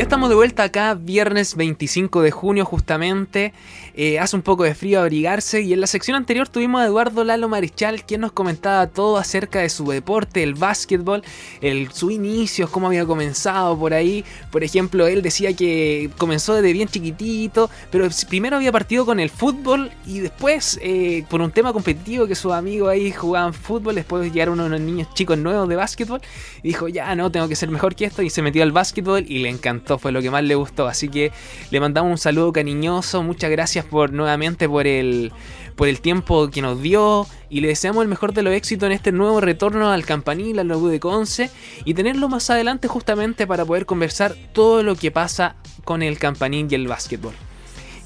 Ya estamos de vuelta acá, viernes 25 de junio justamente. Eh, hace un poco de frío abrigarse y en la sección anterior tuvimos a Eduardo Lalo Marichal quien nos comentaba todo acerca de su deporte, el básquetbol, el, su inicio, cómo había comenzado por ahí. Por ejemplo, él decía que comenzó desde bien chiquitito, pero primero había partido con el fútbol y después eh, por un tema competitivo que sus amigos ahí jugaban fútbol, después llegaron unos niños chicos nuevos de básquetbol y dijo ya no, tengo que ser mejor que esto y se metió al básquetbol y le encantó fue lo que más le gustó. Así que le mandamos un saludo cariñoso, muchas gracias por nuevamente por el, por el tiempo que nos dio y le deseamos el mejor de los éxitos en este nuevo retorno al campanil, al logo de Conce y tenerlo más adelante justamente para poder conversar todo lo que pasa con el campanil y el básquetbol.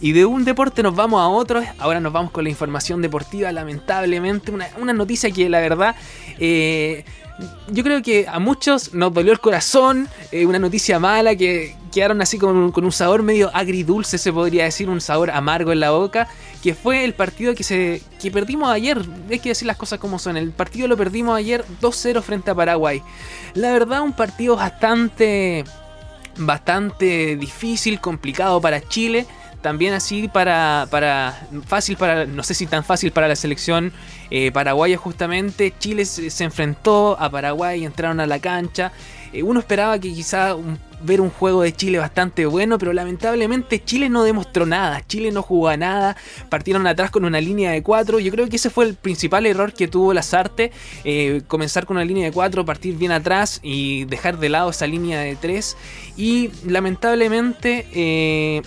Y de un deporte nos vamos a otro. Ahora nos vamos con la información deportiva. Lamentablemente, una, noticia que la verdad eh, yo creo que a muchos nos dolió el corazón, eh, una noticia mala que quedaron así con, con, un sabor medio agridulce, se podría decir, un sabor amargo en la boca, que fue el partido que, se, que perdimos ayer, hay que decir las cosas como son, el partido lo perdimos ayer 2-0 frente a Paraguay. La verdad un partido bastante, bastante difícil, complicado para Chile también así para, para fácil para no sé si tan fácil para la selección eh, paraguaya justamente Chile se, enfrentó a Paraguay entraron a la cancha. Eh, uno esperaba que quizá ver un juego de Chile bastante bueno pero lamentablemente Chile no demostró nada Chile no jugó nada partieron atrás con una línea de cuatro. Yo creo que ese fue el principal error que tuvo Lazarte eh, comenzar con una línea de cuatro partir bien atrás y dejar de lado esa línea de tres. Y lamentablemente eh,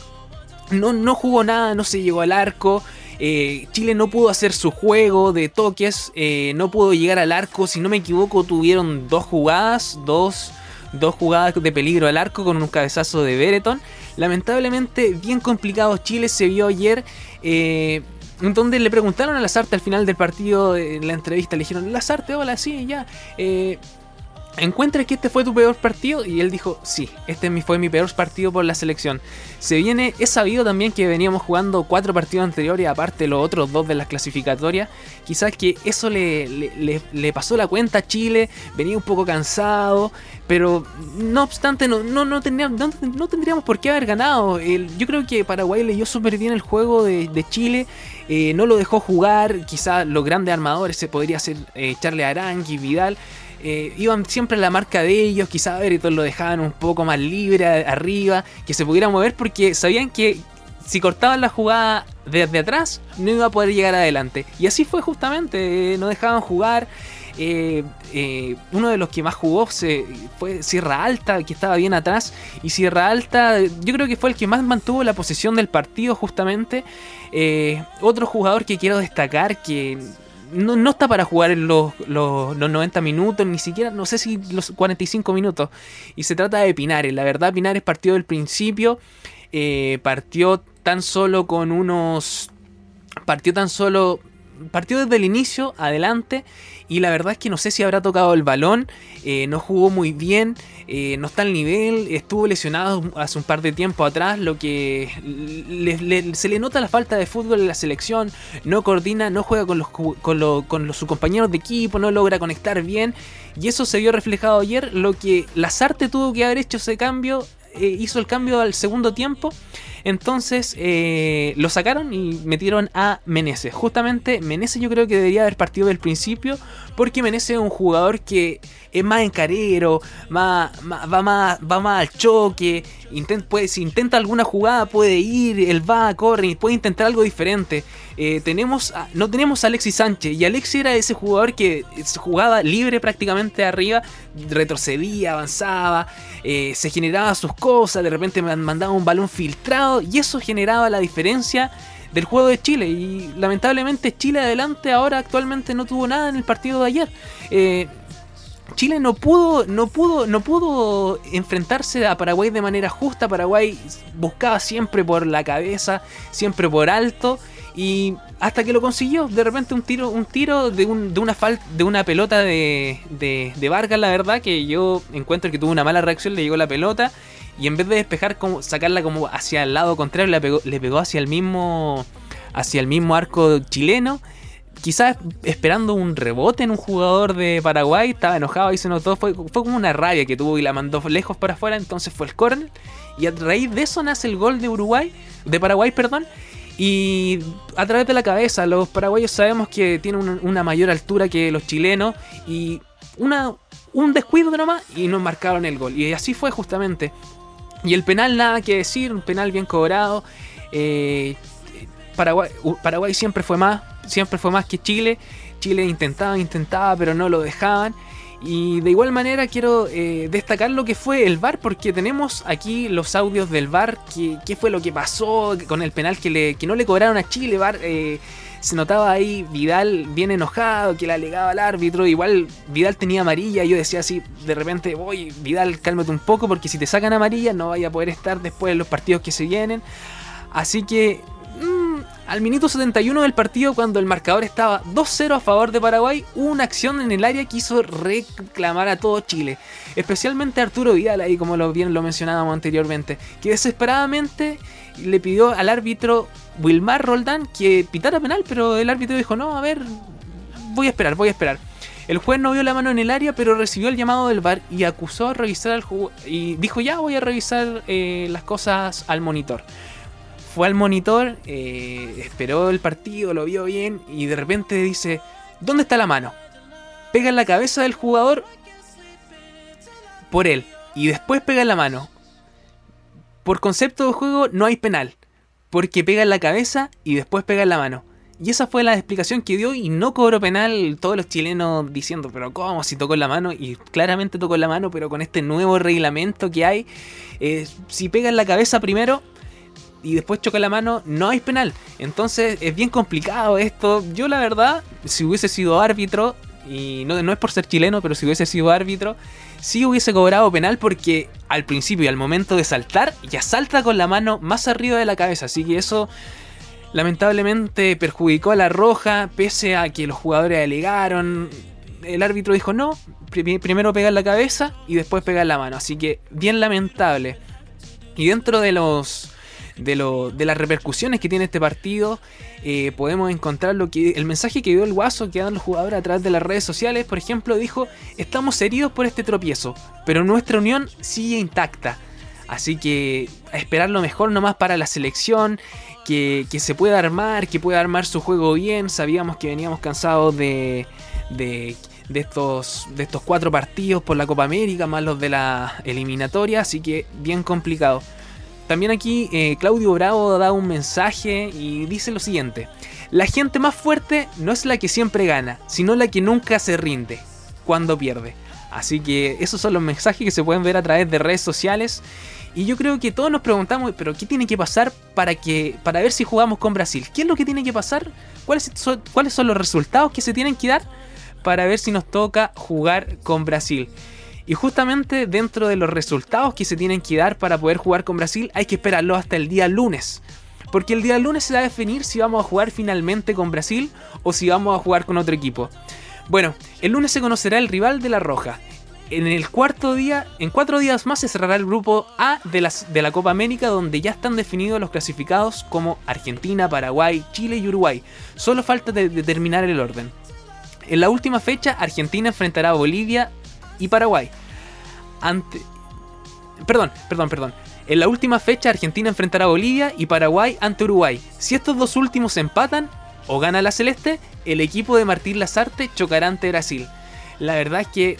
no, no jugó nada, no se llegó al arco. Eh, Chile no pudo hacer su juego de toques, eh, no pudo llegar al arco. Si no me equivoco, tuvieron dos jugadas, dos, dos jugadas de peligro al arco con un cabezazo de Bereton. Lamentablemente, bien complicado. Chile se vio ayer. Eh, donde le preguntaron a Lazarte al final del partido, en la entrevista, le dijeron, Lazarte, hola, sí, ya. Eh, ¿Encuentra que este fue tu peor partido? Y él dijo, sí, este fue mi peor partido por la selección. Se viene, es sabido también que veníamos jugando cuatro partidos anteriores, aparte los otros dos de las clasificatorias. Quizás que eso le, le, pasó la cuenta a Chile, venía un poco cansado, pero no obstante no, no, no, tendríamos, no, tendríamos por qué haber ganado. yo creo que Paraguay leyó súper bien el juego de, Chile, eh, no lo dejó jugar, quizás los grandes armadores se podría ser eh, Charles Arangui, Vidal eh, iban siempre a la marca de ellos, quizás todos lo dejaban un poco más libre arriba, que se pudiera mover porque sabían que si cortaban la jugada desde atrás no iba a poder llegar adelante. Y así fue justamente, eh, no dejaban jugar. Eh, uno de los que más jugó fue Sierra Alta, que estaba bien atrás. Y Sierra Alta, yo creo que fue el que más mantuvo la posición del partido, justamente. otro jugador que quiero destacar, que no, está para jugar en los, los, 90 minutos, ni siquiera, no sé si los 45 minutos. Y se trata de Pinares. La verdad, Pinares partió del principio. Eh, partió tan solo con unos. Partió tan solo. Partió desde el inicio, adelante. Y la verdad es que no sé si habrá tocado el balón. Eh, no jugó muy bien. Eh, no está al nivel, estuvo lesionado hace un par de tiempo atrás, lo que se le nota la falta de fútbol en la selección, no coordina, no juega con, los, sus compañeros de equipo, no logra conectar bien, y eso se vio reflejado ayer, lo que Lazarte tuvo que haber hecho ese cambio, eh, hizo el cambio al segundo tiempo, entonces eh, lo sacaron y metieron a Meneses. Justamente Meneses yo creo que debería haber partido del principio porque Meneses es un jugador que es más encarero, más, va, más, va más al choque, si intenta alguna jugada puede ir, él va, corre, puede intentar algo diferente. Eh, tenemos no tenemos a Alexis Sánchez y Alexis era ese jugador que jugaba libre prácticamente arriba, retrocedía, avanzaba, eh, se generaba sus cosas, de repente mandaba un balón filtrado y eso generaba la diferencia del juego de Chile. Y lamentablemente Chile adelante ahora actualmente no tuvo nada en el partido de ayer. Eh, Chile no pudo, no pudo, no pudo enfrentarse a Paraguay de manera justa. Paraguay buscaba siempre por la cabeza, siempre por alto. Y hasta que lo consiguió, de repente un tiro, un tiro de, de una de una pelota de, de, Vargas, la verdad, que yo encuentro que tuvo una mala reacción, le llegó la pelota. Y en vez de despejar, como, sacarla como hacia el lado contrario, le pegó, le pegó hacia el mismo. hacia el mismo arco chileno quizás esperando un rebote en un jugador de Paraguay, estaba enojado y se notó, fue, fue como una rabia que tuvo y la mandó lejos para afuera, entonces fue el córner y a raíz de eso nace el gol de Uruguay, de Paraguay, perdón, y a través de la cabeza, los paraguayos sabemos que tienen una, mayor altura que los chilenos y una, un descuido nomás y nos marcaron el gol. Y así fue justamente. Y el penal, nada que decir, un penal bien cobrado. Eh, Paraguay, Paraguay siempre fue más, siempre fue más que Chile. Chile intentaba, intentaba, pero no lo dejaban. Y de igual manera quiero eh, destacar lo que fue el VAR, porque tenemos aquí los audios del VAR, qué fue lo que pasó con el penal que, le, que no le cobraron a Chile. VAR, eh, se notaba ahí Vidal bien enojado, que le alegaba al árbitro. Igual Vidal tenía amarilla, yo decía así, de repente, voy, Vidal, cálmate un poco, porque si te sacan amarilla no vaya a poder estar después en los partidos que se vienen. Así que al minuto 71 del partido, cuando el marcador estaba 2-0 a favor de Paraguay, una acción en el área que hizo reclamar a todo Chile. Especialmente Arturo Vidal, ahí como lo bien lo mencionábamos anteriormente, que desesperadamente le pidió al árbitro Wilmar Roldán que pitara penal, pero el árbitro dijo, no, a ver, voy a esperar, voy a esperar. El juez no vio la mano en el área, pero recibió el llamado del VAR y acusó a revisar al. Y dijo, ya voy a revisar eh, las cosas al monitor fue al monitor, eh, esperó el partido, lo vio bien y de repente dice, ¿dónde está la mano? Pega en la cabeza del jugador por él y después pega en la mano. Por concepto de juego no hay penal, porque pega en la cabeza y después pega en la mano. Y esa fue la explicación que dio y no cobró penal todos los chilenos diciendo, pero ¿cómo si tocó en la mano? Y claramente tocó en la mano, pero con este nuevo reglamento que hay, eh, si pega en la cabeza primero, y después choca la mano, no hay penal. Entonces es bien complicado esto. Yo la verdad, si hubiese sido árbitro, y no, no es por ser chileno, pero si hubiese sido árbitro, sí hubiese cobrado penal porque al principio y al momento de saltar, ya salta con la mano más arriba de la cabeza. Así que eso lamentablemente perjudicó a la roja, pese a que los jugadores alegaron. El árbitro dijo no, primero pegar la cabeza y después pegar la mano. Así que bien lamentable. Y dentro de los de, lo, de las repercusiones que tiene este partido, eh, podemos encontrar lo que el mensaje que dio el Guaso que dan los jugadores a través de las redes sociales. Por ejemplo, dijo: Estamos heridos por este tropiezo, pero nuestra unión sigue intacta. Así que esperar lo mejor nomás para la selección. Que, que, se pueda armar, que pueda armar su juego bien. Sabíamos que veníamos cansados de, de, de, estos, de estos cuatro partidos por la Copa América, más los de la eliminatoria. Así que bien complicado. También aquí eh, Claudio Bravo da un mensaje y dice lo siguiente. La gente más fuerte no es la que siempre gana, sino la que nunca se rinde cuando pierde. Así que esos son los mensajes que se pueden ver a través de redes sociales. Y yo creo que todos nos preguntamos, pero ¿qué tiene que pasar para, que, para ver si jugamos con Brasil? ¿Qué es lo que tiene que pasar? ¿Cuáles ¿Cuáles son los resultados que se tienen que dar para ver si nos toca jugar con Brasil? Y justamente dentro de los resultados que se tienen que dar para poder jugar con Brasil, hay que esperarlo hasta el día lunes. Porque el día lunes se va a definir si vamos a jugar finalmente con Brasil o si vamos a jugar con otro equipo. Bueno, el lunes se conocerá el rival de la Roja. En el cuarto día, en cuatro días más se cerrará el grupo A de, las, de la Copa América donde ya están definidos los clasificados como Argentina, Paraguay, Chile y Uruguay. Solo falta determinar el orden. En la última fecha, Argentina enfrentará a Bolivia y Paraguay. Ante... Perdón, perdón, perdón. En la última fecha Argentina enfrentará a Bolivia y Paraguay ante Uruguay. Si estos dos últimos empatan o gana la Celeste, el equipo de Martín Lazarte chocará ante Brasil. La verdad es que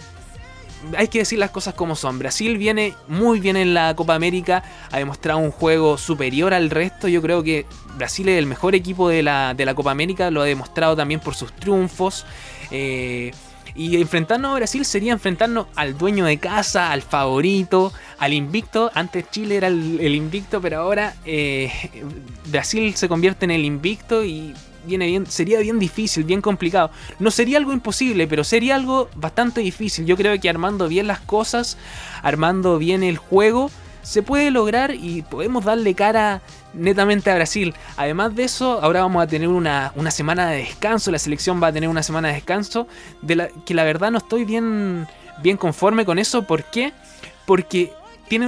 hay que decir las cosas como son. Brasil viene muy bien en la Copa América, ha demostrado un juego superior al resto. Yo creo que Brasil es el mejor equipo de la, de la Copa América, lo ha demostrado también por sus triunfos. Eh, y enfrentarnos a Brasil sería enfrentarnos al dueño de casa, al favorito, al invicto. Antes Chile era el, invicto, pero ahora eh, Brasil se convierte en el invicto y viene bien, sería bien difícil, bien complicado. No sería algo imposible, pero sería algo bastante difícil. Yo creo que armando bien las cosas, armando bien el juego, se puede lograr y podemos darle cara netamente a Brasil. Además de eso, ahora vamos a tener una, semana de descanso, la selección va a tener una semana de descanso, de la, que la verdad no estoy bien, bien conforme con eso. ¿Por qué? Porque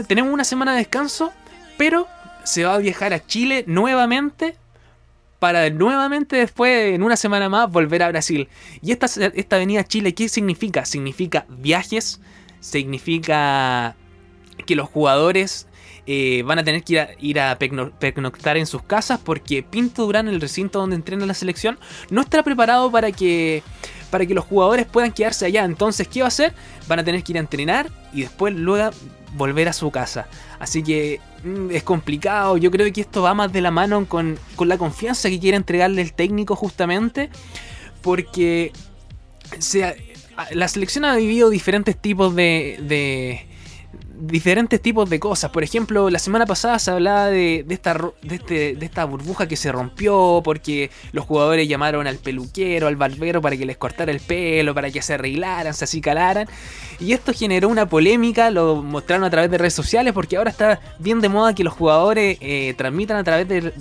tenemos una semana de descanso, pero se va a viajar a Chile nuevamente para nuevamente después, en una semana más, volver a Brasil. Y esta, esta Avenida Chile, ¿qué significa? Significa viajes, significa que los jugadores eh, van a tener que ir a, pernoctar en sus casas porque Pinto Durán, el recinto donde entrena la selección, no está preparado para que, para que los jugadores puedan quedarse allá. Entonces, ¿qué va a hacer? Van a tener que ir a entrenar y después luego volver a su casa. Así que mm, es complicado. Yo creo que esto va más de la mano con, la confianza que quiere entregarle el técnico justamente. Porque la selección ha vivido diferentes tipos de diferentes tipos de cosas. Por ejemplo, la semana pasada se hablaba de, esta, este, de, esta burbuja que se rompió porque los jugadores llamaron al peluquero, al barbero para que les cortara el pelo, para que se arreglaran, se acicalaran. Y esto generó una polémica, lo mostraron a través de redes sociales porque ahora está bien de moda que los jugadores eh, transmitan a través de,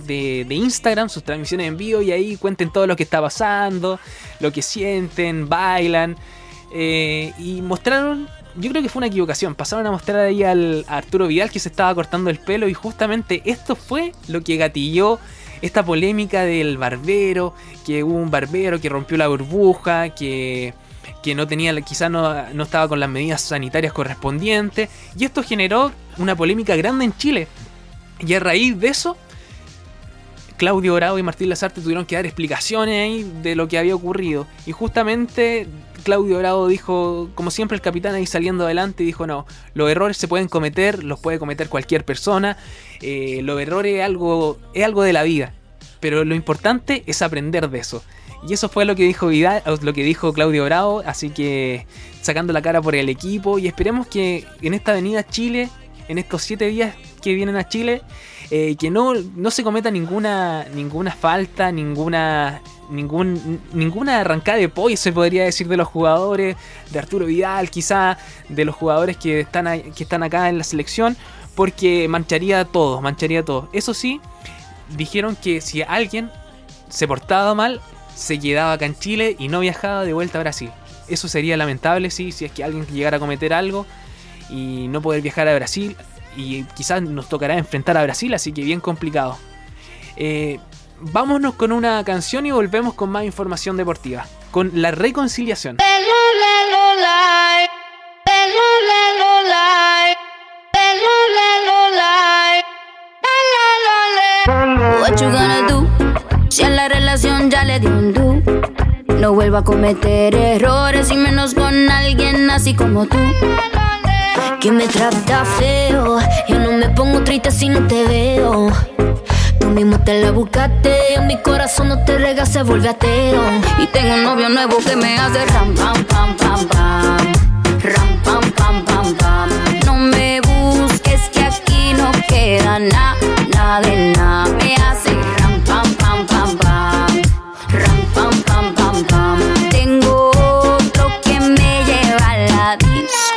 de Instagram sus transmisiones en vivo y ahí cuenten todo lo que está pasando, lo que sienten, bailan. Eh, y mostraron yo creo que fue una equivocación. Pasaron a mostrar ahí al, a Arturo Vidal que se estaba cortando el pelo y justamente esto fue lo que gatilló esta polémica del barbero, que hubo un barbero que rompió la burbuja, que, que no tenía, quizás no, no estaba con las medidas sanitarias correspondientes. Y esto generó una polémica grande en Chile. Y a raíz de eso, Claudio Bravo y Martín Lazarte tuvieron que dar explicaciones ahí de lo que había ocurrido. Y justamente Claudio Bravo dijo, como siempre el capitán ahí saliendo adelante, dijo, no, los errores se pueden cometer, los puede cometer cualquier persona, eh, los errores es algo, es algo de la vida, pero lo importante es aprender de eso. Y eso fue lo que dijo Vidal, lo que dijo Claudio Bravo, así que sacando la cara por el equipo y esperemos que en esta avenida Chile, en estos siete días que vienen a Chile, eh, que no, no se cometa ninguna, ninguna falta, ninguna, ningún, ninguna arrancada de pollo, se podría decir, de los jugadores, de Arturo Vidal, quizá, de los jugadores que están, que están acá en la selección, porque mancharía todo, mancharía todo. Eso sí, dijeron que si alguien se portaba mal, se quedaba acá en Chile y no viajaba de vuelta a Brasil. Eso sería lamentable, sí, si es que alguien llegara a cometer algo y no poder viajar a Brasil y quizás nos tocará enfrentar a Brasil, así que bien complicado. Eh, vámonos con una canción y volvemos con más información deportiva, con la reconciliación. What you gonna do? Si a la relación ya le dio un do. No vuelva a cometer errores y menos con alguien así como tú que me trata feo. Yo no me pongo triste si no te veo. Tú mismo te la buscaste, mi corazón no te rega, se vuelve ateo. Y tengo un novio nuevo que me hace ram, pam, pam, pam, pam. Ram, pam, pam, pam, pam. No me busques que aquí no queda nada, nada de nada. Me hace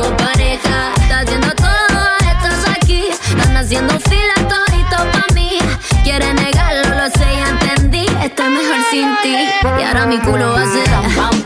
tengo pareja. Está haciendo todo, estás aquí. Están haciendo fila todito pa' mí. Quiere negarlo, lo sé, ya entendí. Estoy mejor sin ti. Y ahora mi culo va a ser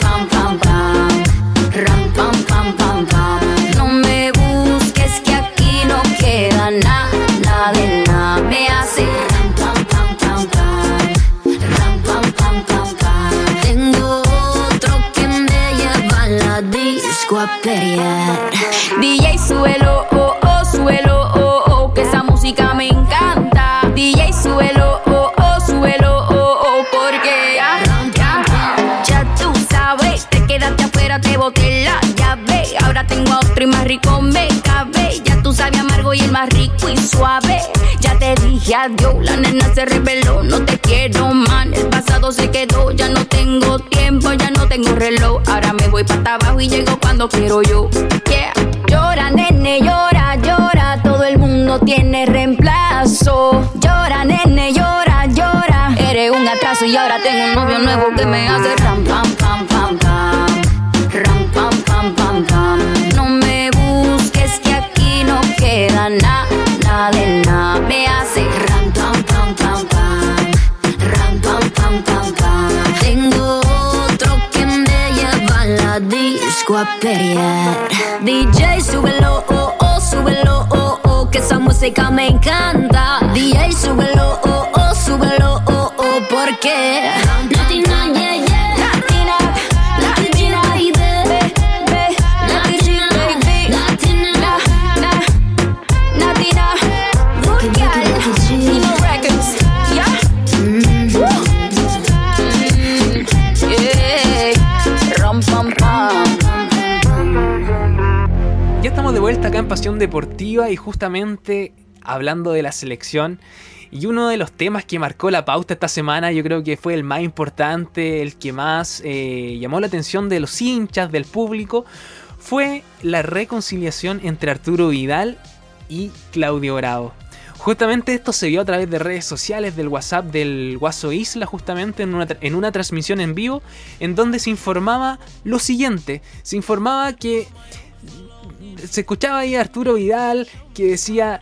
DJ suelo, oh, oh, suelo, oh, oh, que esa música me encanta. DJ suelo, oh, oh, suelo, oh, oh, porque ya, ya, tú sabes, te quedaste afuera, te boté la llave. Ahora tengo otro y más rico me cabe. Ya tú sabes amargo y el más rico y suave dije adiós. La nena se reveló, no te quiero man. El pasado se quedó, ya no tengo tiempo, ya no tengo reloj. Ahora me voy para abajo y llego cuando quiero yo. Llora, nene, llora, llora. Todo el mundo tiene reemplazo. Llora, nene, llora, llora. Eres un atraso y ahora tengo un novio nuevo que me hace ram, pam, pam. a. DJ, súbelo, oh, oh, súbelo, oh, oh, que esa música me encanta. DJ, súbelo, oh, oh, súbelo, oh, oh, porque Deportiva y justamente hablando de la selección. Y uno de los temas que marcó la pauta esta semana, yo creo que fue el más importante, el que más eh, llamó la atención de los hinchas, del público, fue la reconciliación entre Arturo Vidal y Claudio Bravo. Justamente esto se vio a través de redes sociales, del WhatsApp del Guaso Isla, justamente en una, en una transmisión en vivo, en donde se informaba lo siguiente. Se informaba que se escuchaba ahí a Arturo Vidal que decía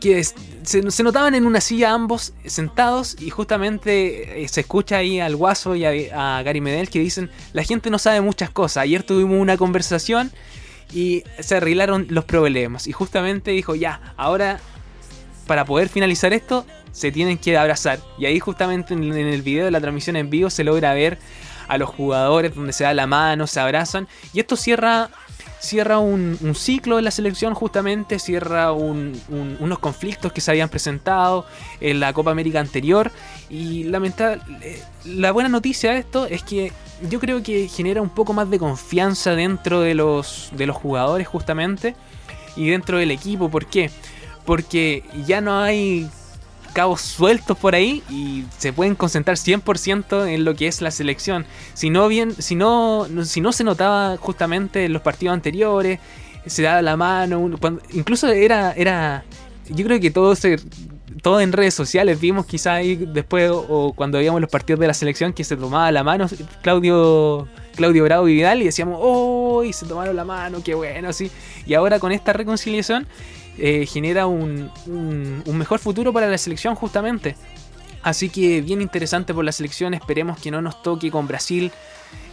que se, notaban en una silla ambos sentados y justamente eh, se escucha ahí al Guaso y a, a Gary Medel que dicen la gente no sabe muchas cosas. Ayer tuvimos una conversación y se arreglaron los problemas y justamente dijo ya, ahora para poder finalizar esto se tienen que abrazar y ahí justamente en, en el video de la transmisión en vivo se logra ver a los jugadores donde se da la mano, se abrazan y esto cierra cierra un, un ciclo de la selección justamente, cierra un- un- unos conflictos que se habían presentado en la Copa América anterior y lamentable, eh, la buena noticia de esto es que yo creo que genera un poco más de confianza dentro de los, de los jugadores justamente y dentro del equipo, ¿por qué? Porque ya no hay cabos sueltos por ahí y se pueden concentrar 100% en lo que es la selección. Si no, bien, si no, si no se notaba justamente en los partidos anteriores, se daba la mano, incluso era, era, yo creo que todo se, todo en redes sociales vimos quizá ahí después o, o cuando veíamos los partidos de la selección que se tomaba la mano Claudio, Claudio Bravo y Vidal y decíamos, oh, y se tomaron la mano, qué bueno, así. Y ahora con esta reconciliación eh, genera un, un- un mejor futuro para la selección justamente. Así que bien interesante por la selección, esperemos que no nos toque con Brasil.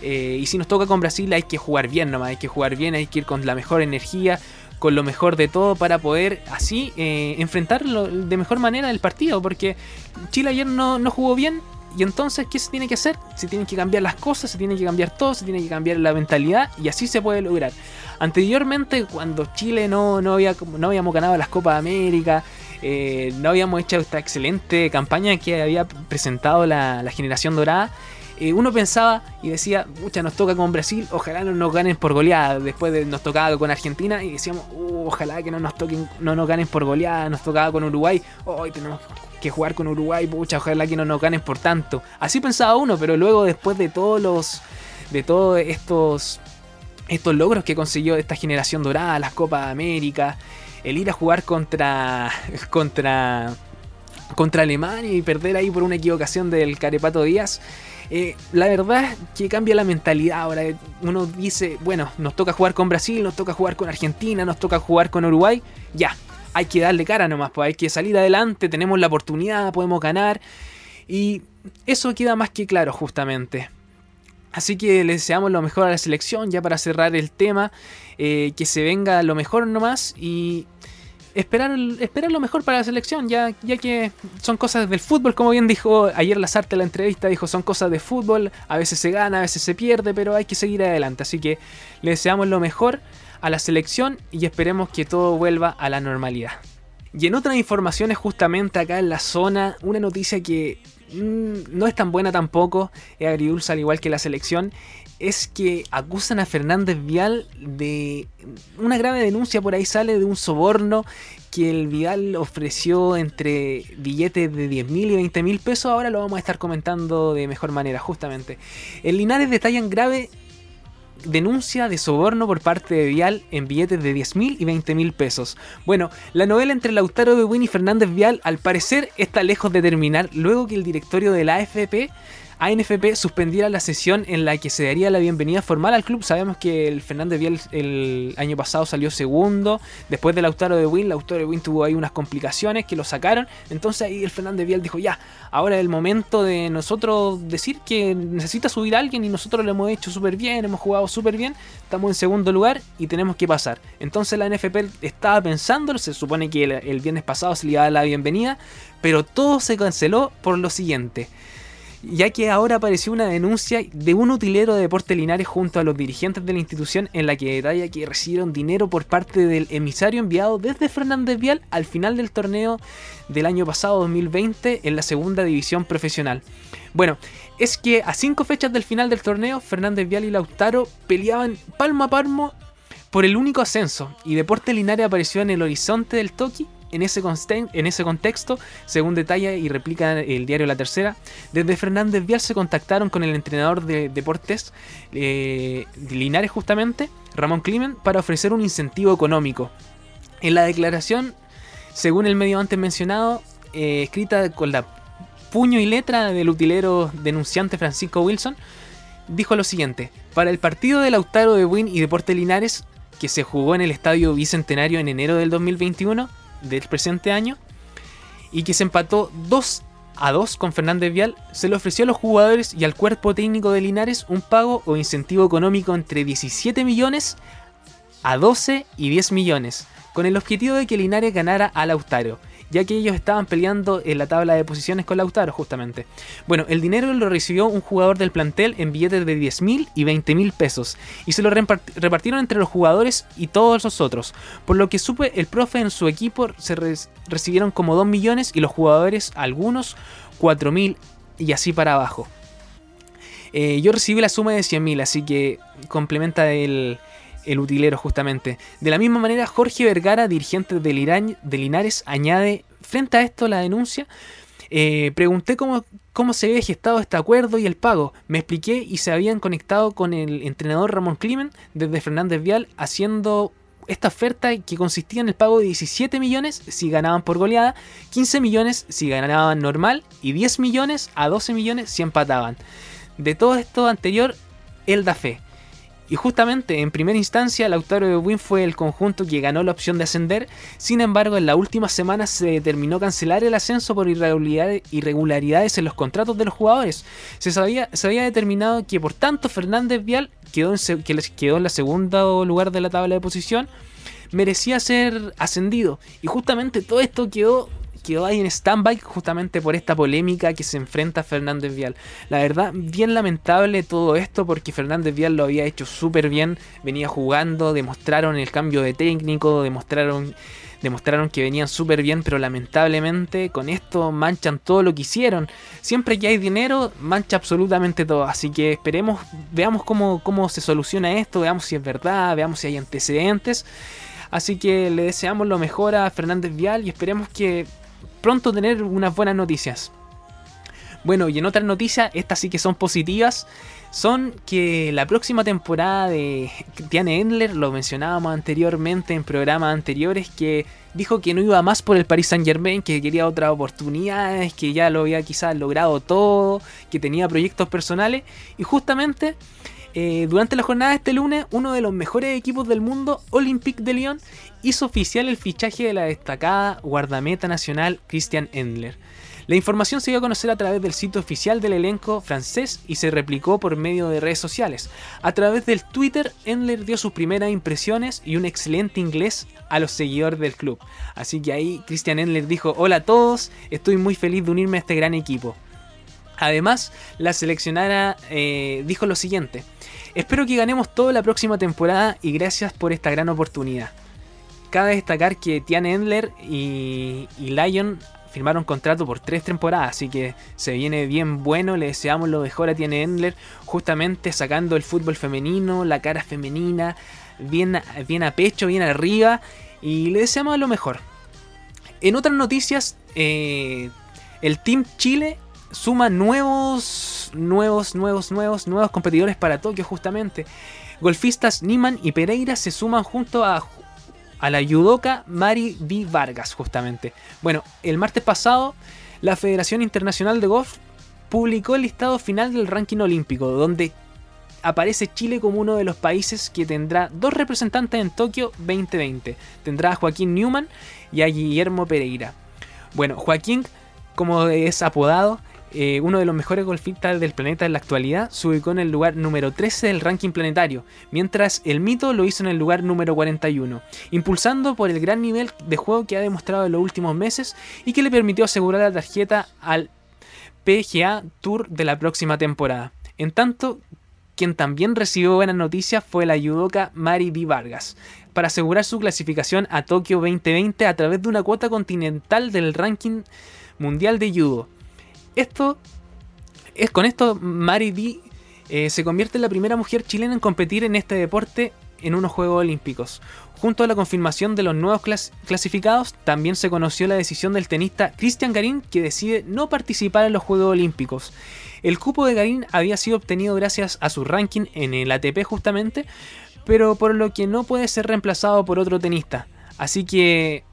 eh, y si nos toca con Brasil hay que jugar bien nomás, hay que jugar bien, hay que ir con la mejor energía, con lo mejor de todo para poder así eh, enfrentarlo de mejor manera el partido. Porque Chile ayer no, no jugó bien y entonces ¿qué se tiene que hacer? Se tienen que cambiar las cosas, se tiene que cambiar todo, se tiene que cambiar la mentalidad y así se puede lograr. Anteriormente, cuando Chile no, no, había, no habíamos ganado las Copas de América, eh, no habíamos hecho esta excelente campaña que había presentado la, la generación dorada, eh, uno pensaba y decía, mucha nos toca con Brasil, ojalá no nos ganen por goleada. Después de, nos tocaba con Argentina y decíamos, "Uh, ojalá que no nos toquen, no nos ganen por goleada. Nos tocaba con Uruguay, hoy tenemos que jugar con Uruguay, pucha, ojalá que no nos ganen por tanto. Así pensaba uno, pero luego después de todos los, de todos estos estos logros que consiguió esta generación dorada, las Copas de América, el ir a jugar contra contra contra Alemania y perder ahí por una equivocación del Carepato Díaz. Eh, la verdad que cambia la mentalidad ahora. Uno dice, bueno, nos toca jugar con Brasil, nos toca jugar con Argentina, nos toca jugar con Uruguay. Ya, hay que darle cara nomás, pues hay que salir adelante, tenemos la oportunidad, podemos ganar. Y eso queda más que claro justamente. Así que le deseamos lo mejor a la selección, ya para cerrar el tema, eh, que se venga lo mejor nomás y esperar, esperar lo mejor para la selección, ya, ya que son cosas del fútbol, como bien dijo ayer Lazarte en la entrevista, dijo son cosas de fútbol, a veces se gana, a veces se pierde, pero hay que seguir adelante. Así que le deseamos lo mejor a la selección y esperemos que todo vuelva a la normalidad. Y en otras informaciones, justamente acá en la zona, una noticia que mm, no es tan buena tampoco, es agridulce al igual que la selección, es que acusan a Fernández Vial de una grave denuncia por ahí sale de un soborno que el Vial ofreció entre billetes de 10 mil y 20 mil pesos. Ahora lo vamos a estar comentando de mejor manera, justamente. En Linares detallan grave denuncia de soborno por parte de Vial en billetes de 10 mil y 20 mil pesos. Bueno, la novela entre Lautaro de y Fernández Vial al parecer está lejos de terminar luego que el directorio de la AFP ANFP suspendiera la sesión en la que se daría la bienvenida formal al club. Sabemos que el Fernández Vial el año pasado salió segundo. Después del Lautaro de Win, Lautaro de Win tuvo ahí unas complicaciones que lo sacaron. Entonces ahí el Fernández Vial dijo, ya, ahora es el momento de nosotros decir que necesita subir a alguien y nosotros lo hemos hecho súper bien, hemos jugado súper bien, estamos en segundo lugar y tenemos que pasar. Entonces la NFP estaba pensando, se supone que el, el viernes pasado se le iba a dar la bienvenida, pero todo se canceló por lo siguiente ya que ahora apareció una denuncia de un utilero de Deporte Linares junto a los dirigentes de la institución en la que detalla que recibieron dinero por parte del emisario enviado desde Fernández Vial al final del torneo del año pasado 2020 en la segunda división profesional. Bueno, es que a cinco fechas del final del torneo, Fernández Vial y Lautaro peleaban palmo a palmo por el único ascenso y Deporte Linares apareció en el horizonte del Toki en ese, en ese contexto, según detalla y replica el diario La Tercera, desde Fernández Vial se contactaron con el entrenador de deportes eh, Linares justamente, Ramón Climen, para ofrecer un incentivo económico. En la declaración, según el medio antes mencionado, eh, escrita con la puño y letra del utilero denunciante Francisco Wilson, dijo lo siguiente, para el partido de Lautaro de Win y Deporte Linares, que se jugó en el Estadio Bicentenario en enero del 2021, del presente año y que se empató 2 a 2 con Fernández Vial, se le ofreció a los jugadores y al cuerpo técnico de Linares un pago o incentivo económico entre 17 millones a 12 y 10 millones, con el objetivo de que Linares ganara al Lautaro ya que ellos estaban peleando en la tabla de posiciones con Lautaro justamente. Bueno, el dinero lo recibió un jugador del plantel en billetes de 10 mil y 20 mil pesos, y se lo repartieron entre los jugadores y todos los otros. Por lo que supe, el profe en su equipo se recibieron como 2 millones y los jugadores algunos 4 mil y así para abajo. Eh, yo recibí la suma de 100 mil, así que complementa el, el utilero justamente. De la misma manera, Jorge Vergara, dirigente de, de Linares, añade, frente a esto la denuncia, eh, pregunté cómo, cómo se había gestado este acuerdo y el pago. Me expliqué y se habían conectado con el entrenador Ramón Climen desde Fernández Vial haciendo esta oferta que consistía en el pago de 17 millones si ganaban por goleada, 15 millones si ganaban normal y 10 millones a 12 millones si empataban. De todo esto anterior, él da fe. Y justamente en primera instancia Lautaro de Win fue el conjunto que ganó la opción de ascender, sin embargo en la última semana se determinó cancelar el ascenso por irregularidades en los contratos de los jugadores. Se, sabía, se había determinado que por tanto Fernández Vial quedó en, que quedó en la segunda lugar de la tabla de posición merecía ser ascendido. Y justamente todo esto quedó quedó ahí en stand-by justamente por esta polémica que se enfrenta Fernández Vial. La verdad, bien lamentable todo esto porque Fernández Vial lo había hecho súper bien, venía jugando, demostraron el cambio de técnico, demostraron demostraron que venían súper bien, pero lamentablemente con esto manchan todo lo que hicieron. Siempre que hay dinero, mancha absolutamente todo. Así que esperemos, veamos cómo, cómo se soluciona esto, veamos si es verdad, veamos si hay antecedentes. Así que le deseamos lo mejor a Fernández Vial y esperemos que pronto tener unas buenas noticias. Bueno, y en otras noticias, estas sí que son positivas, son que la próxima temporada de Tiane Endler, lo mencionábamos anteriormente en programas anteriores, que dijo que no iba más por el Paris Saint Germain, que quería otras oportunidades, que ya lo había quizás logrado todo, que tenía proyectos personales, y justamente eh, durante la jornada de este lunes, uno de los mejores equipos del mundo, Olympique de Lyon, hizo oficial el fichaje de la destacada guardameta nacional Christian Endler. La información se dio a conocer a través del sitio oficial del elenco francés y se replicó por medio de redes sociales. A través del Twitter, Endler dio sus primeras impresiones y un excelente inglés a los seguidores del club. Así que ahí Christian Endler dijo, hola a todos, estoy muy feliz de unirme a este gran equipo. Además, la seleccionada eh, dijo lo siguiente, Espero que ganemos toda la próxima temporada y gracias por esta gran oportunidad. Cabe destacar que Tian Endler y, y Lion firmaron contrato por tres temporadas, así que se viene bien bueno. Le deseamos lo mejor a Tian Endler, justamente sacando el fútbol femenino, la cara femenina, bien, bien a pecho, bien arriba, y le deseamos lo mejor. En otras noticias, eh, el Team Chile suma nuevos, nuevos, nuevos, nuevos, nuevos competidores para Tokio justamente. Golfistas Niman y Pereira se suman junto a, a la judoka Mari V. Vargas justamente. Bueno, el martes pasado la Federación Internacional de Golf publicó el listado final del ranking olímpico, donde aparece Chile como uno de los países que tendrá dos representantes en Tokio 2020. Tendrá a Joaquín Newman y a Guillermo Pereira. Bueno, Joaquín, como es apodado, eh, uno de los mejores golfistas del planeta en la actualidad, se ubicó en el lugar número 13 del ranking planetario, mientras el mito lo hizo en el lugar número 41, impulsando por el gran nivel de juego que ha demostrado en los últimos meses y que le permitió asegurar la tarjeta al PGA Tour de la próxima temporada. En tanto, quien también recibió buenas noticias fue la judoka Mari Di Vargas, para asegurar su clasificación a Tokio 2020 a través de una cuota continental del ranking mundial de judo. Esto es con esto Mari Di eh, se convierte en la primera mujer chilena en competir en este deporte en unos Juegos Olímpicos. Junto a la confirmación de los nuevos clasificados, también se conoció la decisión del tenista Cristian Garín que decide no participar en los Juegos Olímpicos. El cupo de Garín había sido obtenido gracias a su ranking en el ATP justamente, pero por lo que no puede ser reemplazado por otro tenista. Así que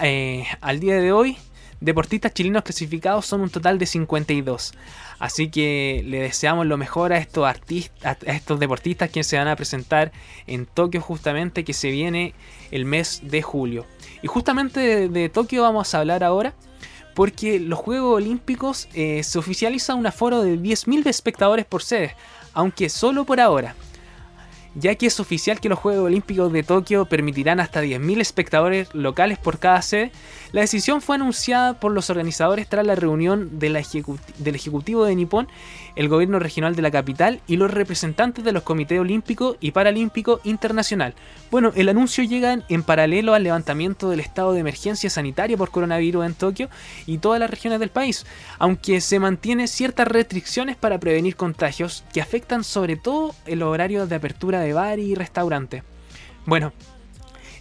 eh, al día de hoy, deportistas chilenos clasificados son un total de 52. Así que le deseamos lo mejor a estos artistas, a estos deportistas que se van a presentar en Tokio justamente que se viene el mes de julio. Y justamente de Tokio vamos a hablar ahora porque los Juegos Olímpicos eh, se oficializa un aforo de 10.000 espectadores por sede, aunque solo por ahora ya que es oficial que los Juegos Olímpicos de Tokio permitirán hasta 10.000 espectadores locales por cada sede, la decisión fue anunciada por los organizadores tras la reunión del Ejecutivo de Nippon, el gobierno regional de la capital y los representantes de los comités olímpico y paralímpico internacional. Bueno, el anuncio llega en paralelo al levantamiento del estado de emergencia sanitaria por coronavirus en Tokio y todas las regiones del país, aunque se mantiene ciertas restricciones para prevenir contagios que afectan sobre todo el horario de apertura de bar y restaurante. Bueno,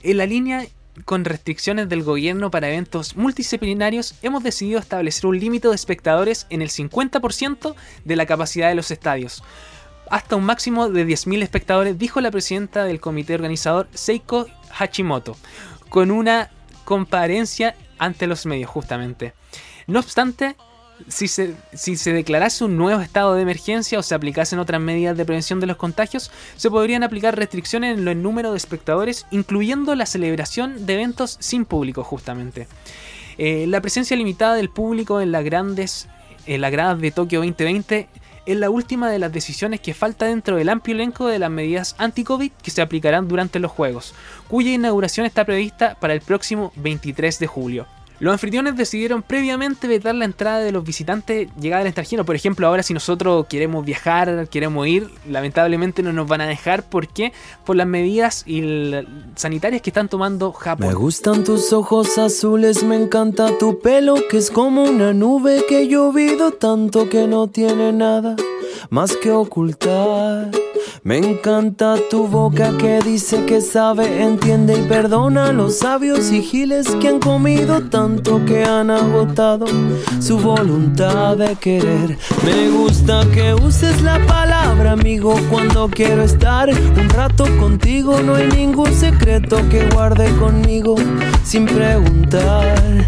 en la línea con restricciones del gobierno para eventos multidisciplinarios, hemos decidido establecer un límite de espectadores en el 50% de la capacidad de los estadios. Hasta un máximo de 10.000 espectadores, dijo la presidenta del comité organizador Seiko Hachimoto, con una comparencia ante los medios justamente. No obstante, si se, si se declarase un nuevo estado de emergencia o se aplicasen otras medidas de prevención de los contagios, se podrían aplicar restricciones en el número de espectadores, incluyendo la celebración de eventos sin público justamente. Eh, la presencia limitada del público en las grandes en las gradas de Tokio 2020 es la última de las decisiones que falta dentro del amplio elenco de las medidas anti-COVID que se aplicarán durante los Juegos, cuya inauguración está prevista para el próximo 23 de julio. Los anfitriones decidieron previamente vetar la entrada de los visitantes llegados al extranjero. Por ejemplo, ahora si nosotros queremos viajar, queremos ir, lamentablemente no nos van a dejar. ¿Por qué? Por las medidas sanitarias que están tomando Japón. Me gustan tus ojos azules, me encanta tu pelo, que es como una nube que llovido tanto que no tiene nada más que ocultar. Me encanta tu boca que dice que sabe, entiende y perdona los sabios y giles que han comido tanto que han agotado su voluntad de querer. Me gusta que uses la palabra amigo cuando quiero estar un rato contigo. No hay ningún secreto que guarde conmigo sin preguntar.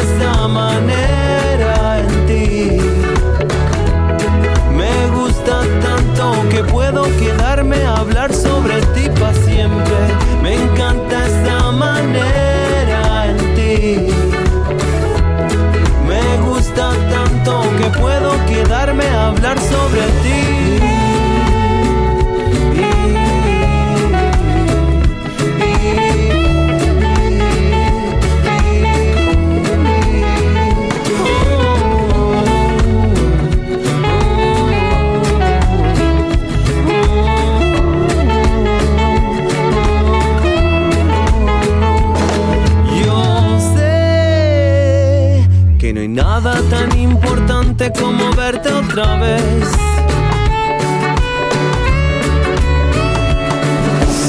Esa manera en ti. Me gusta tanto que puedo quedarme a hablar sobre ti para siempre. Me encanta esa manera en ti. Me gusta tanto que puedo quedarme a hablar nada tan importante como verte otra vez.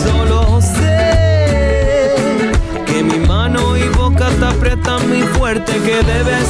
Solo sé que mi mano y boca te aprietan muy fuerte, que de vez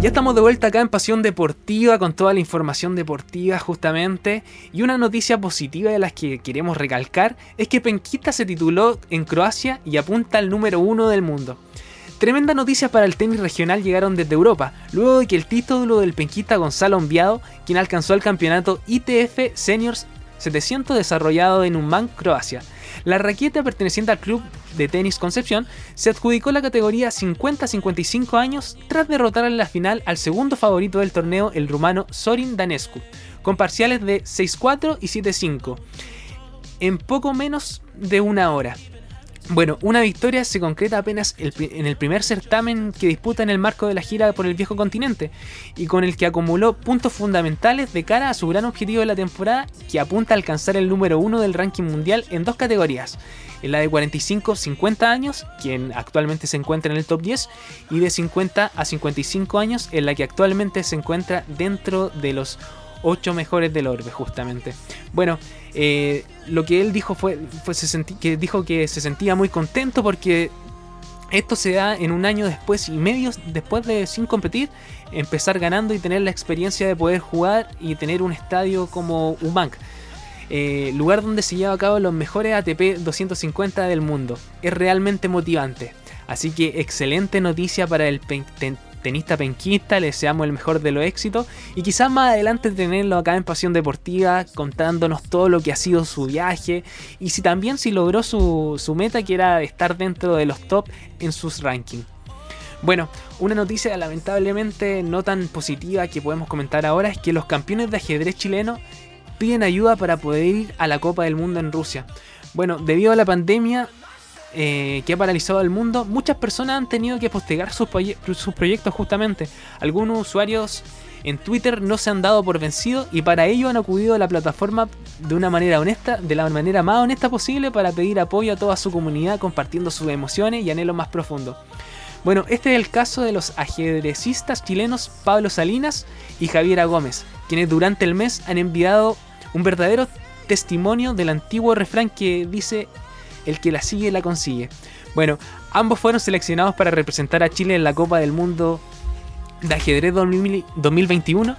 Ya estamos de vuelta acá en Pasión Deportiva con toda la información deportiva justamente. Y una noticia positiva de las que queremos recalcar es que Penquista se tituló en Croacia y apunta al número uno del mundo. Tremenda noticia para el tenis regional llegaron desde Europa, luego de que el título del penquista Gonzalo Enviado, quien alcanzó el campeonato ITF Seniors 700 desarrollado en Umman, Croacia. La raqueta perteneciente al club de tenis Concepción se adjudicó la categoría 50-55 años tras derrotar en la final al segundo favorito del torneo, el rumano Sorin Danescu, con parciales de 6-4 y 7-5, en poco menos de una hora. Bueno, una victoria se concreta apenas en el primer certamen que disputa en el marco de la gira por el viejo continente y con el que acumuló puntos fundamentales de cara a su gran objetivo de la temporada que apunta a alcanzar el número uno del ranking mundial en dos categorías, en la de 45-50 años, quien actualmente se encuentra en el top 10, y de 50 a 55 años, en la que actualmente se encuentra dentro de los 8 mejores del orbe, justamente. Bueno, eh, lo que él dijo fue, que dijo que se sentía muy contento porque esto se da en un año después y medio después de sin competir, empezar ganando y tener la experiencia de poder jugar y tener un estadio como Ubank. eh, lugar donde se lleva a cabo los mejores ATP 250 del mundo. Es realmente motivante. Así que excelente noticia para el tenista penquista, le deseamos el mejor de los éxitos y quizás más adelante tenerlo acá en Pasión Deportiva contándonos todo lo que ha sido su viaje y si también si logró su, su meta que era estar dentro de los top en sus rankings. Bueno, una noticia lamentablemente no tan positiva que podemos comentar ahora es que los campeones de ajedrez chilenos piden ayuda para poder ir a la Copa del Mundo en Rusia. Bueno, debido a la pandemia eh, que ha paralizado al mundo, muchas personas han tenido que postergar sus, sus proyectos justamente. Algunos usuarios en Twitter no se han dado por vencidos y para ello han acudido a la plataforma de una manera honesta, de la manera más honesta posible para pedir apoyo a toda su comunidad compartiendo sus emociones y anhelos más profundos. Bueno, este es el caso de los ajedrecistas chilenos Pablo Salinas y Javiera Gómez, quienes durante el mes han enviado un verdadero testimonio del antiguo refrán que dice el que la sigue la consigue. Bueno, ambos fueron seleccionados para representar a Chile en la Copa del Mundo de Ajedrez 2000 2021.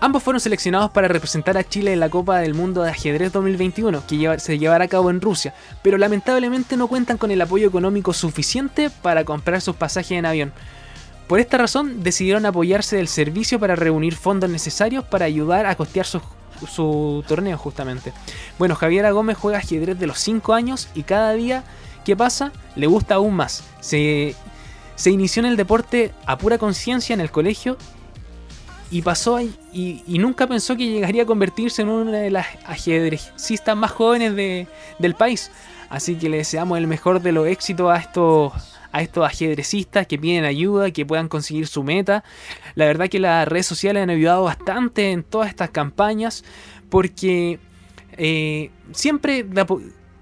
Ambos fueron seleccionados para representar a Chile en la Copa del Mundo de Ajedrez 2021, que se llevará a cabo en Rusia, pero lamentablemente no cuentan con el apoyo económico suficiente para comprar sus pasajes en avión. Por esta razón decidieron apoyarse del servicio para reunir fondos necesarios para ayudar a costear su, su torneo justamente. Bueno, Javiera Gómez juega ajedrez de los 5 años y cada día que pasa le gusta aún más. Se, se inició en el deporte a pura conciencia en el colegio y pasó y, y nunca pensó que llegaría a convertirse en una de las ajedrecistas más jóvenes de- del país. Así que le deseamos el mejor de los éxitos a estos, a estos ajedrecistas que piden ayuda, que puedan conseguir su meta. La verdad que las redes sociales han ayudado bastante en todas estas campañas porque eh, siempre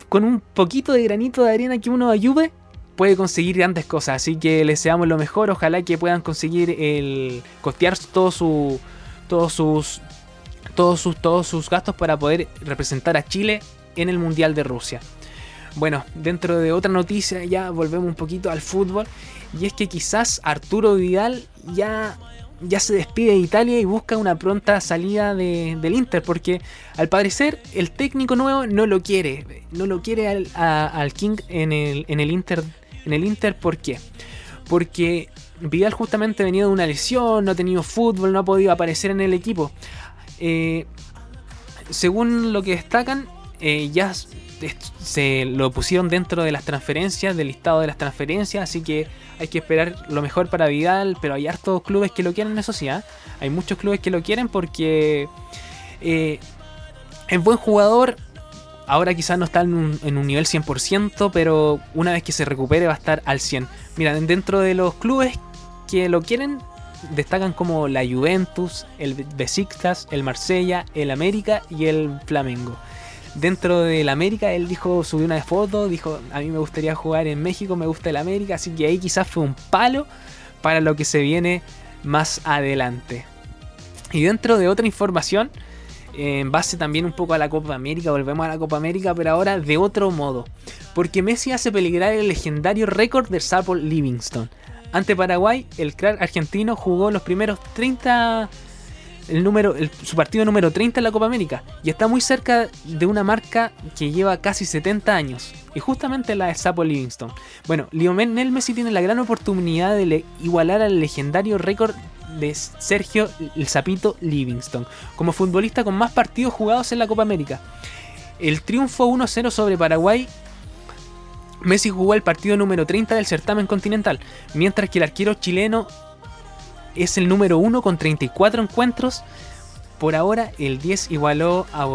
con un poquito de granito de arena que uno ayude puede conseguir grandes cosas. Así que les deseamos lo mejor. Ojalá que puedan conseguir el costear todo su, todos sus todos sus todos sus gastos para poder representar a Chile en el Mundial de Rusia. Bueno, dentro de otra noticia ya volvemos un poquito al fútbol y es que quizás Arturo Vidal ya ya se despide de Italia y busca una pronta salida del Inter, porque al parecer el técnico nuevo no lo quiere, no lo quiere al, King en el, en el Inter. En el Inter, ¿por qué? Porque Vidal justamente venía de una lesión, no ha tenido fútbol, no ha podido aparecer en el equipo. Eh, según lo que destacan, eh, ya se lo pusieron dentro de las transferencias, del listado de las transferencias, así que hay que esperar lo mejor para Vidal, pero hay hartos clubes que lo quieren, eso sí, ¿ah? hay muchos clubes que lo quieren porque eh, es buen jugador, ahora quizás no está en un, nivel 100%, pero una vez que se recupere va a estar al 100. Mira, dentro de los clubes que lo quieren, destacan como la Juventus, el Besiktas, el Marsella, el América y el Flamengo dentro del América, él dijo, subió una foto, dijo, a mí me gustaría jugar en México, me gusta el América, así que ahí quizás fue un palo para lo que se viene más adelante. Y dentro de otra información, en base también un poco a la Copa América, volvemos a la Copa América, pero ahora de otro modo. Porque Messi hace peligrar el legendario récord de Sapo Livingston. Ante Paraguay, el crack argentino jugó los primeros 30 el número, su partido número 30 en la Copa América y está muy cerca de una marca que lleva casi 70 años y justamente la de Sapo Livingston. Bueno, Lionel Messi tiene la gran oportunidad de igualar al legendario récord de Sergio el Sapito Livingston como futbolista con más partidos jugados en la Copa América. El triunfo 1-0 sobre Paraguay Messi jugó el partido número 30 del certamen continental, mientras que el arquero chileno es el número 1 con 34 encuentros. Por ahora el 10 igualó a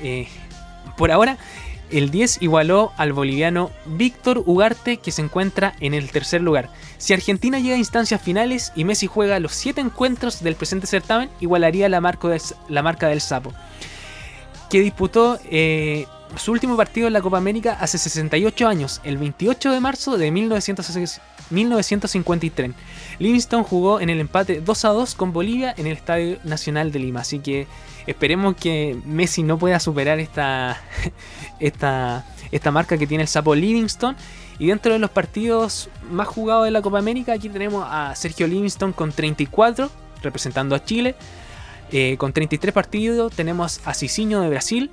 eh, por ahora el 10 igualó al boliviano Víctor Ugarte que se encuentra en el tercer lugar. Si Argentina llega a instancias finales y Messi juega los 7 encuentros del presente certamen, igualaría la, marca, la marca del Sapo, que disputó eh, su último partido en la Copa América hace 68 años, el 28 de marzo de 1953. Livingston jugó en el empate 2 a 2 con Bolivia en el Estadio Nacional de Lima, así que esperemos que Messi no pueda superar esta, esta, esta marca que tiene el sapo Livingston. Y dentro de los partidos más jugados de la Copa América, aquí tenemos a Sergio Livingston con 34, representando a Chile. Eh, con 33 partidos tenemos a Cicinho de Brasil,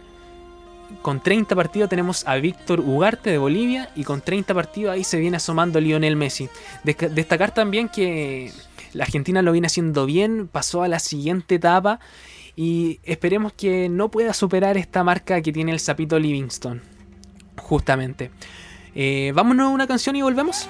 con 30 partidos tenemos a Víctor Ugarte de Bolivia y con 30 partidos ahí se viene asomando Lionel Messi. Destacar también que la Argentina lo viene haciendo bien, pasó a la siguiente etapa y esperemos que no pueda superar esta marca que tiene el Sapito Livingston. Justamente. Eh, vámonos a una canción y volvemos.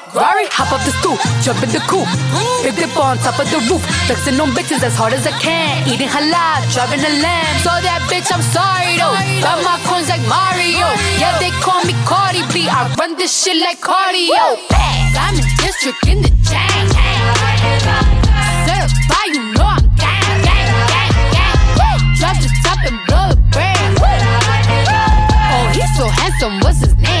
Ferrari, hop up the stoop, jump in the coupe, big dip on top of the roof. Flexing on bitches as hard as I can. Eating halal, driving a lamb. So that bitch, I'm sorry though. Got my coins like Mario. Yeah, they call me Cardi B. I run this shit like cardio. I'm in district in the chain. Certified, you know I'm gang, gang, gang, gang. Drop the top and blow the brand. Oh, he's so handsome. What's his name?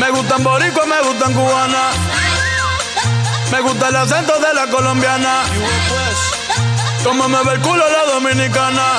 Me gustan boricua, me gustan cubana. Me gusta el acento de la colombiana. Como me ve el culo la dominicana.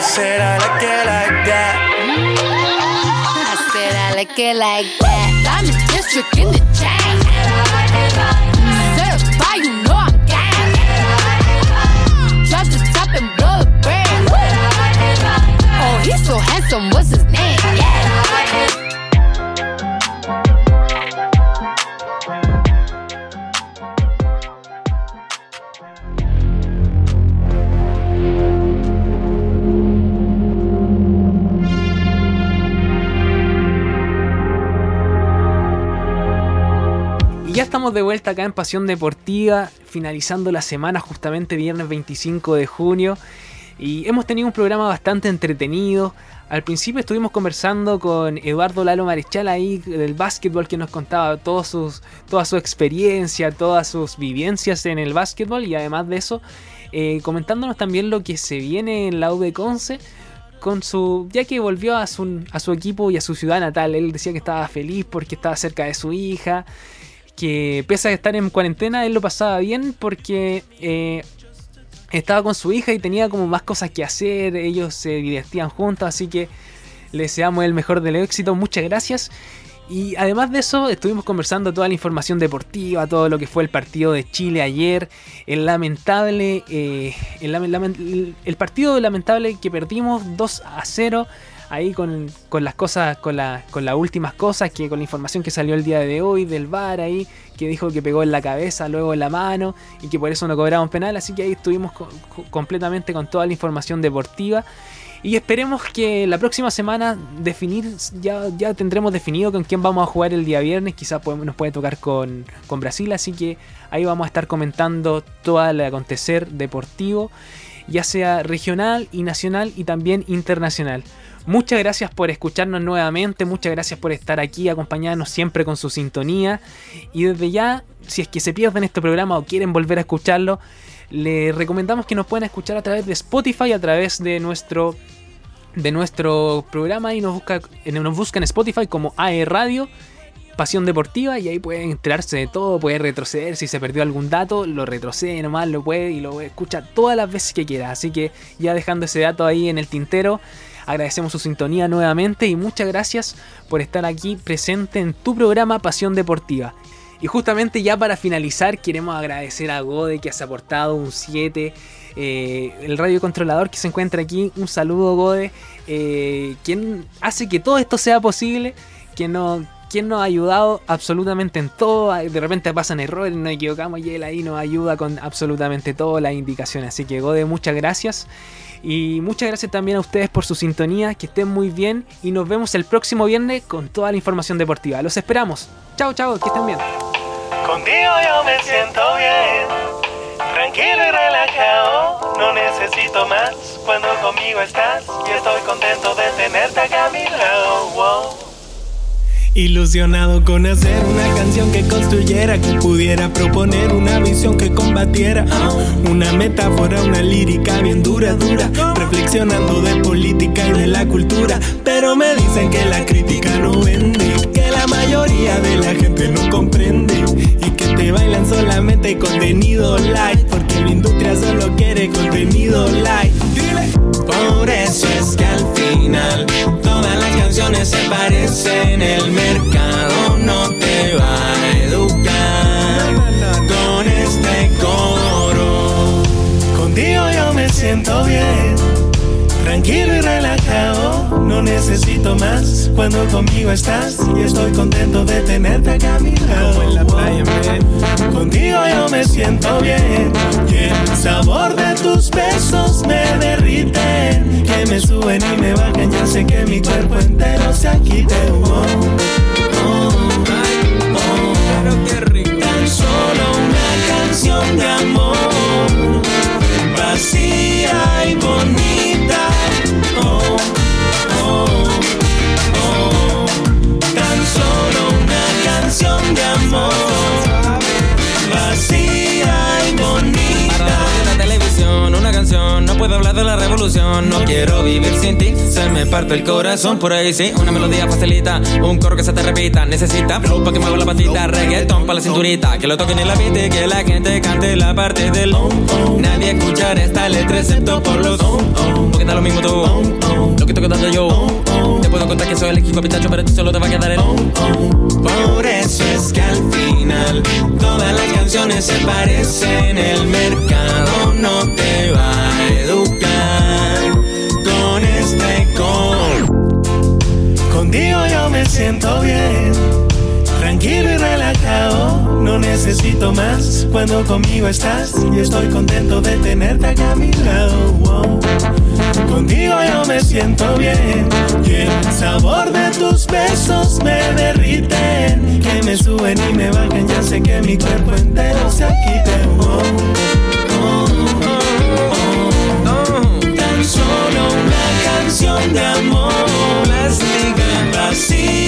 I said I like it like that. I said I like it like that. Diamond District in the chain. You know I'm gang. Drop the top and. Oh, he's so handsome, what's his name? Ya estamos de vuelta acá en Pasión Deportiva, finalizando la semana justamente viernes 25 de junio. Y hemos tenido un programa bastante entretenido. Al principio estuvimos conversando con Eduardo Lalo Marechal ahí del básquetbol que nos contaba todos sus, toda su experiencia, todas sus vivencias en el básquetbol y además de eso eh, comentándonos también lo que se viene en la UB Conce con su ya que volvió a su, a su equipo y a su ciudad natal. Él decía que estaba feliz porque estaba cerca de su hija, que pese a estar en cuarentena él lo pasaba bien porque eh, estaba con su hija y tenía como más cosas que hacer, ellos se divertían juntos, así que le deseamos el mejor del éxito, muchas gracias. Y además de eso, estuvimos conversando toda la información deportiva, todo lo que fue el partido de Chile ayer, el lamentable, eh, el, el partido lamentable que perdimos 2 a 0, ahí con, con las cosas, con, la- con las últimas cosas, que con la información que salió el día de hoy del VAR ahí, que dijo que pegó en la cabeza, luego en la mano, y que por eso no cobraron penal, así que ahí estuvimos co- co- completamente con toda la información deportiva. Y esperemos que la próxima semana definir, ya, ya tendremos definido con quién vamos a jugar el día viernes. Quizás nos puede tocar con, con Brasil, así que ahí vamos a estar comentando todo el acontecer deportivo, ya sea regional y nacional y también internacional. Muchas gracias por escucharnos nuevamente, muchas gracias por estar aquí, acompañarnos siempre con su sintonía. Y desde ya, si es que se pierden este programa o quieren volver a escucharlo, les recomendamos que nos puedan escuchar a través de Spotify, a través de nuestro de nuestro programa y nos busca nos buscan en Spotify como AE Radio Pasión Deportiva y ahí pueden enterarse de todo, puede retroceder si se perdió algún dato, lo retrocede nomás, lo puede y lo escucha todas las veces que quiera. Así que ya dejando ese dato ahí en el tintero, agradecemos su sintonía nuevamente y muchas gracias por estar aquí presente en tu programa Pasión Deportiva. Y justamente ya para finalizar queremos agradecer a Gode que se ha aportado un 7, eh, el radiocontrolador que se encuentra aquí, un saludo Gode, eh, quien hace que todo esto sea posible, quien, no, quien nos ha ayudado absolutamente en todo, de repente pasan errores, nos equivocamos y él ahí nos ayuda con absolutamente todas las indicaciones, así que Gode muchas gracias. Y muchas gracias también a ustedes por su sintonía, que estén muy bien y nos vemos el próximo viernes con toda la información deportiva. Los esperamos. Chao, chao, que estén bien. Contigo yo me siento bien, tranquilo y relajado, no necesito más cuando conmigo estás y estoy contento de tenerte acá a mi lado. wow. Ilusionado con hacer una canción que construyera, que pudiera proponer una visión que combatiera. Una metáfora, una lírica bien dura, dura. Reflexionando de política y de la cultura. Pero me dicen que la crítica no vende, que la mayoría de la gente no comprende. Que te bailan solamente contenido light, porque la industria solo quiere contenido light. Por eso es que al final todas las canciones se parecen. El mercado No necesito más cuando conmigo estás y estoy contento de tenerte acá a mi lado. en la playa, Contigo yo me siento bien y el sabor de tus besos me derrite, que me suben y me bajan. Ya sé que mi cuerpo entero se agite. Oh, oh, oh, Pero qué rico. Tan solo una canción de amor, puedo hablar de la revolución, no quiero vivir sin ti, se me parte el corazón por ahí, sí, una melodía facilita, un coro que se te repita, necesita flow para que mueva la patita, reggaeton para la cinturita, que lo toquen en la y que la gente cante la parte del Nadie escuchará esta letra excepto por los porque da lo mismo tú, lo que estoy contando yo, te puedo contar que soy el equipo pitacho, pero ti solo te va a quedar el Por eso es que al final todas las canciones se parecen. El mercado no te va Me siento bien. Tranquilo y relajado, no necesito más cuando conmigo estás y estoy contento de tenerte acá a mi lado. Wow. Contigo yo me siento bien y el sabor de tus besos me derriten, que me suben y me bajan, ya sé que mi cuerpo entero se quite. Wow. Oh, oh, oh, Tan solo una canción de amor, las ligas vacías